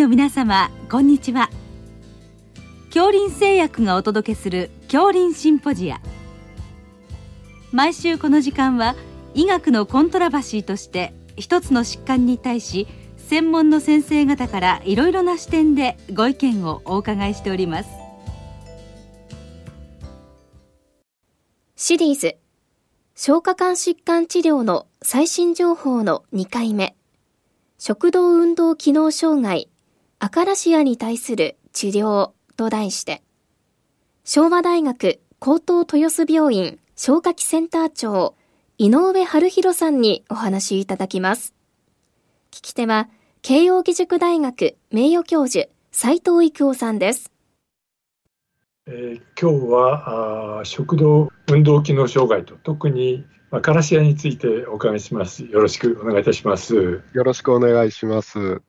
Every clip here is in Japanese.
の皆様こんにちは。恐林製薬がお届けする恐林シンポジア。毎週この時間は医学のコントラバシーとして一つの疾患に対し専門の先生方からいろいろな視点でご意見をお伺いしております。シリーズ。消化管疾患治療の最新情報の2回目。食道運動機能障害アカラシアに対する治療と題して昭和大学高等豊洲病院消化器センター長井上春弘さんにお話いただきます聞き手は慶應義塾大学名誉教授斉藤育夫さんですえー、今日はあ食道運動機能障害と特に、まあ、カラシアについてお伺いします。よろしくお願いいたします。よろしくお願いします。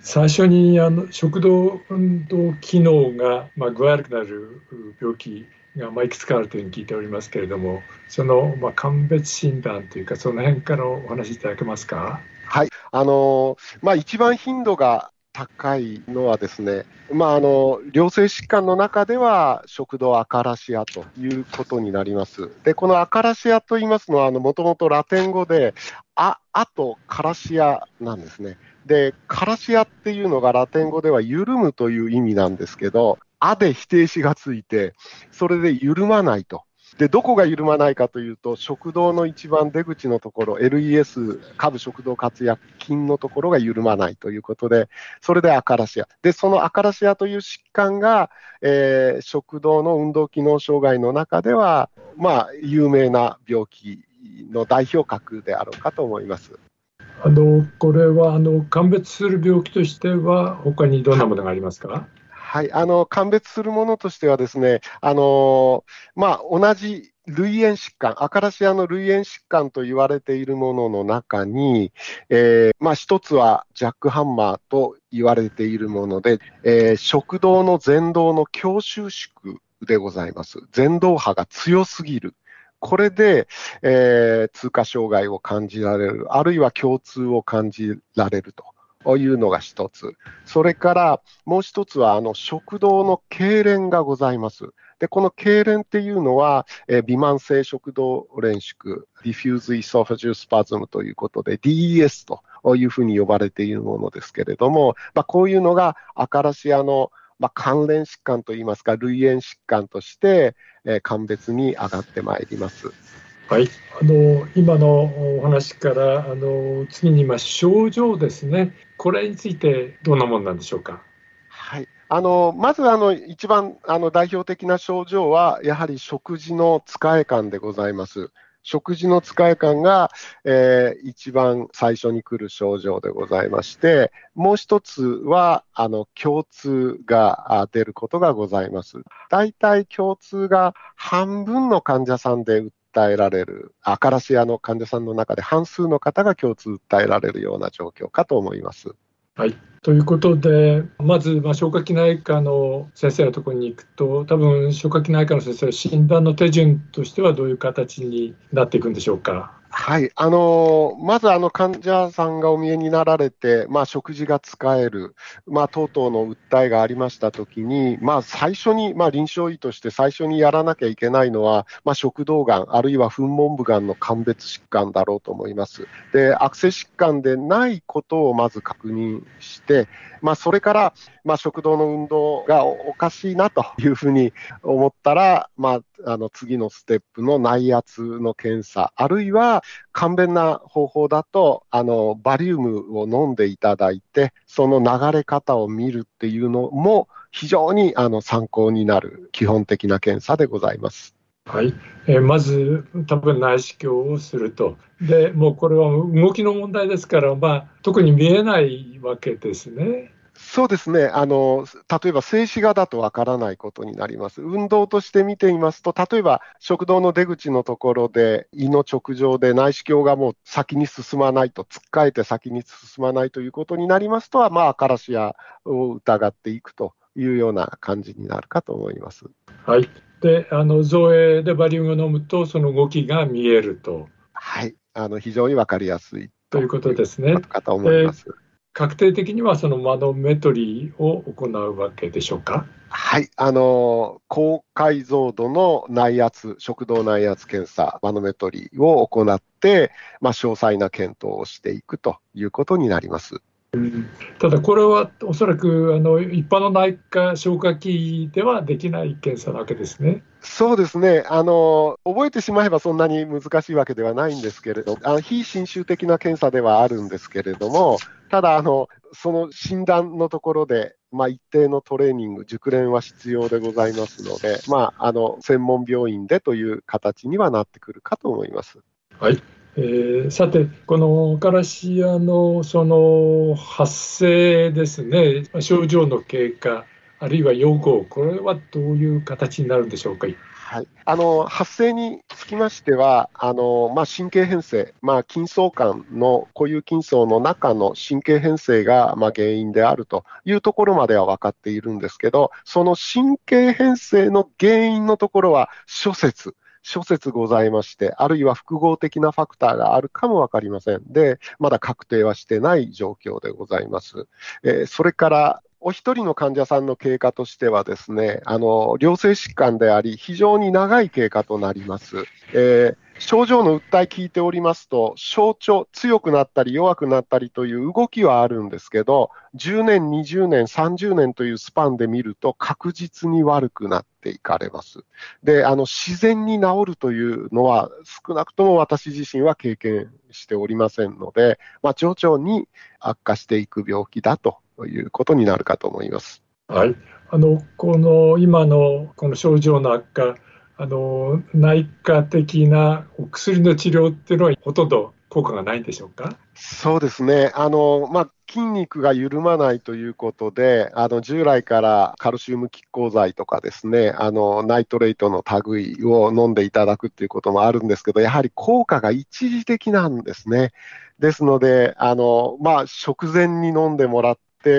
最初にあの食道運動機能が、まあ、具合悪くなる病気が、まあ、いくつかあるというふうに聞いておりますけれどもその、まあ、鑑別診断というかその辺からお話しいただけますか？はいあのまあ、一番頻度が高いのはですね、まあ、あの良性疾患の中では食道アカラシアということになります。で、このアカラシアと言いますのは、もともとラテン語で、あ、あとカラシアなんですね。で、カラシアっていうのがラテン語では緩むという意味なんですけど、あで否定詞がついて、それで緩まないと。で、どこが緩まないかというと、食道の一番出口のところ、LES、下部食道活躍筋のところが緩まないということで、それでアカラシア。で、そのアカラシアという疾患が、えー、食道の運動機能障害の中では、まあ、有名な病気の代表格であろうかと思います。あのこれはあの鑑別する病気としては、他にどんなものがありますか、はい、あの、鑑別するものとしてはですね、あのまあ、同じ類炎疾患、アカラシアの類炎疾患と言われているものの中に、えー、まあ、一つはジャックハンマーと言われているもので、えー、食道の前動の強収縮でございます。蠕動波が強すぎる。これで、えー、通過障害を感じられる、あるいは胸痛を感じられると。いうのが一つ。それからもう一つは、あの、食道の痙攣がございます。で、この痙攣っていうのは、えー、びまん性食道攣縮、 diffuse esophageal spasm ということで、DES というふうに呼ばれているものですけれども、まあ、こういうのがアカラシアのまあ、関連疾患といいますか、類炎疾患として、えー、鑑別に上がってまいります。はい、あの今のお話からあの次にま症状ですね、これについてどんなものなんでしょうか？はいあのまずあの一番あの代表的な症状は、やはり食事の疲れ感でございます。食事の疲れ感が、えー、一番最初に来る症状でございまして、もう一つは、あの、共通が出ることがございます。大体共通が半分の患者さんで訴えられる、アカラシアの患者さんの中で半数の方が共通訴えられるような状況かと思います。はい、ということで、まず、ま、消化器内科の先生のところに行くと、多分消化器内科の先生は診断の手順としてはどういう形になっていくんでしょうか？はい、あのー、まずあの患者さんがお見えになられて、まあ、食事が使える、まあ、等々の訴えがありましたときに、まあ、最初に、まあ、臨床医として最初にやらなきゃいけないのは、まあ、食道がん、あるいは噴門部がんの鑑別疾患だろうと思います。で、悪性疾患でないことをまず確認して、まあ、それから、まあ、食道の運動がおかしいなというふうに思ったら、まあ、あの次のステップの内圧の検査、あるいは簡便な方法だと、あのバリウムを飲んでいただいて、その流れ方を見るっていうのも、非常にあの参考になる基本的な検査でございます。はい、えー、まず多分内視鏡をすると、でもうこれは動きの問題ですから、まあ、特に見えないわけですね。そうですねあの、例えば静止画だとわからないことになります。運動として見てみますと、例えば食道の出口のところで、胃の直上で内視鏡がもう先に進まないと、つっかえて先に進まないということになりますと、まあ、カラシアを疑っていくというような感じになるかと思います。はいであの造影でバリウムを飲むと、その動きが見えると。はい、あの非常に分かりやすいということですね。かと思います。確定的にはそのマノメトリーを行うわけでしょうか？はい、あの高解像度の内圧、食道内圧検査、マノメトリーを行って、まあ、詳細な検討をしていくということになります。ただこれはおそらくあの一般の内科消化器ではできない検査なわけですね。そうですねあの、覚えてしまえばそんなに難しいわけではないんですけれど、あの非侵襲的な検査ではあるんですけれども、ただあの、その診断のところで、まあ、一定のトレーニング、熟練は必要でございますので、まあ、あの専門病院でという形にはなってくるかと思います。はいえー、さて、このカラシアのその発生ですね、症状の経過、あるいは予後、これはどういう形になるんでしょうか？はい、あの発生につきましては、あのまあ、神経変性、まあ、筋層間の固有筋層の中の神経変性が、まあ、原因であるというところまでは分かっているんですけど、その神経変性の原因のところは諸説。諸説ございまして、あるいは複合的なファクターがあるかもわかりませんで、まだ確定はしてない状況でございます。えー、それから、お一人の患者さんの経過としてはですね、あの、良性疾患であり、非常に長い経過となります。えー症状の訴え聞いておりますと、象徴、強くなったり弱くなったりという動きはあるんですけど、10年、20年、30年というスパンで見ると確実に悪くなっていかれます。で、あの、自然に治るというのは少なくとも私自身は経験しておりませんので、まあ、徐々に悪化していく病気だということになるかと思います。はい。あの、この今のこの症状の悪化、あの内科的なお薬の治療っていうのはほとんど効果がないんでしょうか？そうですね、あのまあ、筋肉が緩まないということで、あの従来からカルシウム拮抗剤とかですね、あのナイトレイトの類を飲んでいただくっていうこともあるんですけど、やはり効果が一時的なんですね。ですので、あのまあ、食前に飲んでもらっ、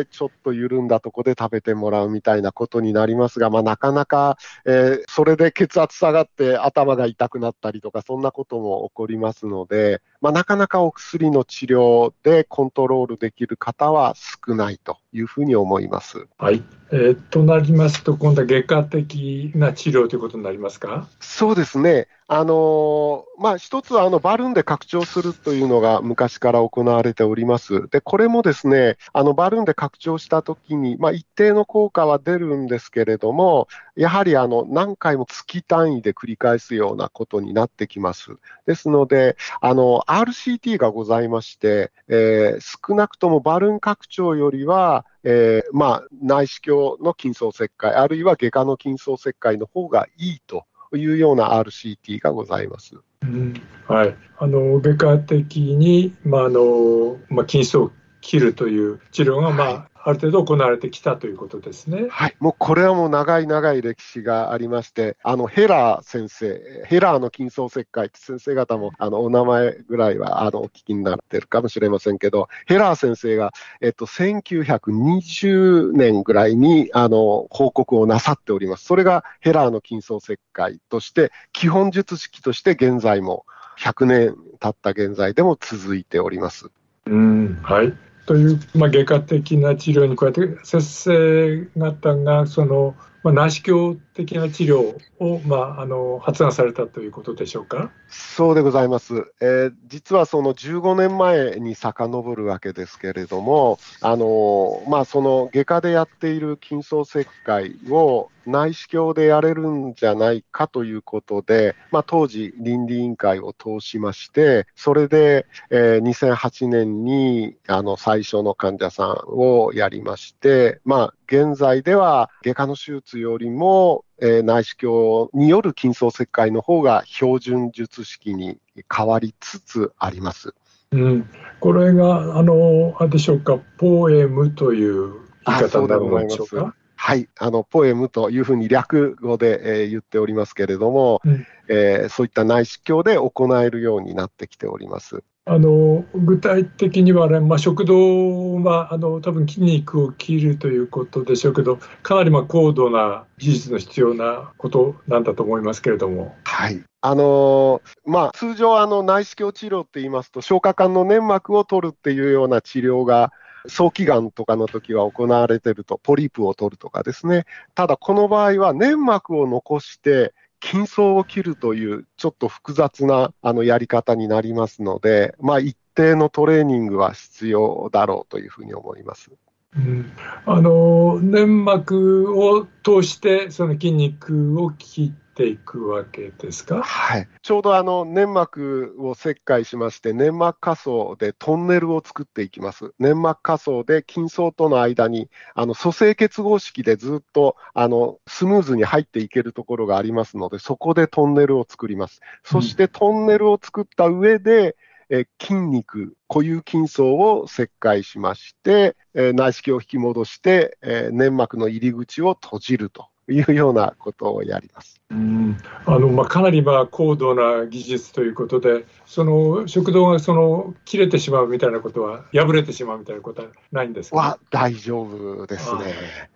ちょっと緩んだとこで食べてもらうみたいなことになりますが、まあ、なかなか、えー、それで血圧下がって頭が痛くなったりとか、そんなことも起こりますので、まあ、なかなかお薬の治療でコントロールできる方は少ないというふうに思います。はい。えー、となりますと、今度は外科的な治療ということになりますか？そうですね。あのまあ、一つはあのバルーンで拡張するというのが昔から行われております。で、これもですね、あのバルーンで拡張したときに、まあ、一定の効果は出るんですけれども、やはりあの何回も月単位で繰り返すようなことになってきます。ですので、あの RCT がございまして、えー、少なくともバルーン拡張よりは、えー、まあ、内視鏡の筋層切開、あるいは外科の筋層切開の方がいいというような RCT がございます。うん、はい、あの外科的に、まああのまあ、筋層切るという治療が、まあ、はいある程度行われてきたということですね。はい、もうこれはもう長い長い歴史がありまして、あのヘラー先生、ヘラーの筋層切開って先生方もあのお名前ぐらいはあのお聞きになってるかもしれませんけど、ヘラー先生が、えっと、1920年ぐらいにあの報告をなさっております。それがヘラーの筋層切開として、基本術式として現在も100年経った現在でも続いております。うんはいという、まあ、外科的な治療に加えて先生方がその、まあ、内視鏡的な治療を、まあ、あの発案されたということでしょうか？そうでございます、えー、実はその15年前に遡るわけですけれども、あのまあ、その外科でやっている筋層切開を内視鏡でやれるんじゃないかということで、まあ、当時、倫理委員会を通しまして、それで、えー、2008年にあの最初の患者さんをやりまして、まあ、現在では外科の手術よりも、えー、内視鏡による筋層切開の方が標準術式に変わりつつあります。うん、これが、あの、あでしょうか、ポエムという言い方になるのでしょうか？はい、あの、ポエムというふうに略語で、えー、言っておりますけれども、うん、えー、そういった内視鏡で行えるようになってきております。あの具体的には、ね、まあ、食道はあの多分筋肉を切るということでしょうけどかなりまあ高度な技術の必要なことなんだと思いますけれども。はいあのまあ、通常あの内視鏡治療って言いますと消化管の粘膜を取るっていうような治療が早期がんとかの時は行われてると、ポリープを取るとかですね。ただこの場合は粘膜を残して、筋層を切るというちょっと複雑なあのやり方になりますので、まあ、一定のトレーニングは必要だろうというふうに思います。うん、あの粘膜を通してその筋肉を切っていくわけですか、はい、ちょうどあの粘膜を切開しまして、粘膜下層でトンネルを作っていきます。粘膜下層で筋層との間にあの組成結合式でずっとあのスムーズに入っていけるところがありますので、そこでトンネルを作ります。そしてトンネルを作った上で、え筋肉、固有筋層を切開しまして、え内視鏡を引き戻して、え粘膜の入り口を閉じるというようなことをやります。うんあのまあ、かなりまあ高度な技術ということで、その食道がその切れてしまうみたいなことは、破れてしまうみたいなことはないんですか、は大丈夫ですね。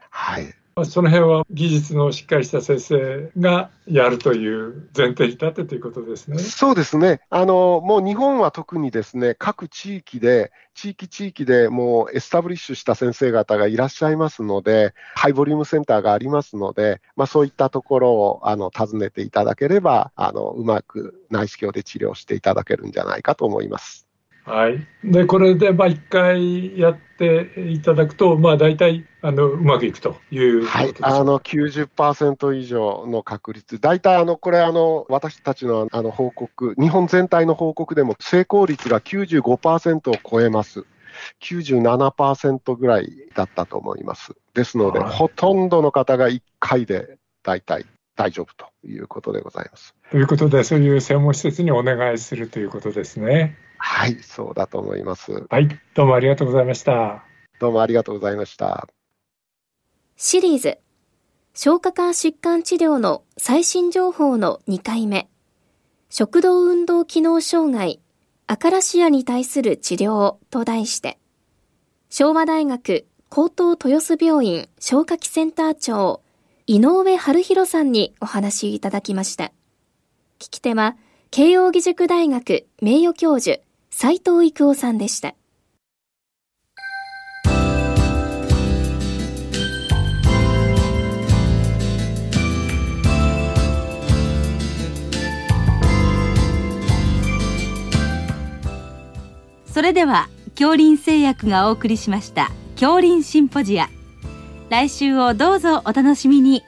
はいその辺は技術のしっかりした先生がやるという前提に立ってということですね。そうですね。あの、もう日本は特にですね、各地域で、地域地域でもうエスタブリッシュした先生方がいらっしゃいますので、ハイボリュームセンターがありますので、まあそういったところを、あの、訪ねていただければ、あの、うまく内視鏡で治療していただけるんじゃないかと思います。はい、でこれでまあ1回やっていただくと、まあ、大体あのうまくいくというはい、あの90%以上の確率、大体あのこれあの、私たちのあの報告、日本全体の報告でも成功率が95%を超えます。97%ぐらいだったと思います。ですので、はい、ほとんどの方が1回で大体大丈夫ということでございます。ということで、そういう専門施設にお願いするということですね。はい、そうだと思います。はい、どうもありがとうございました。どうもありがとうございました。シリーズ、消化管疾患治療の最新情報の2回目、食道運動機能障害、アカラシアに対する治療と題して、昭和大学高等豊洲病院消化器センター長、井上春弘さんにお話いただきました。聞き手は、慶應義塾大学名誉教授、斉藤育夫さんでした。それでは恐林製薬がお送りしました恐林シンポジア来週をどうぞお楽しみに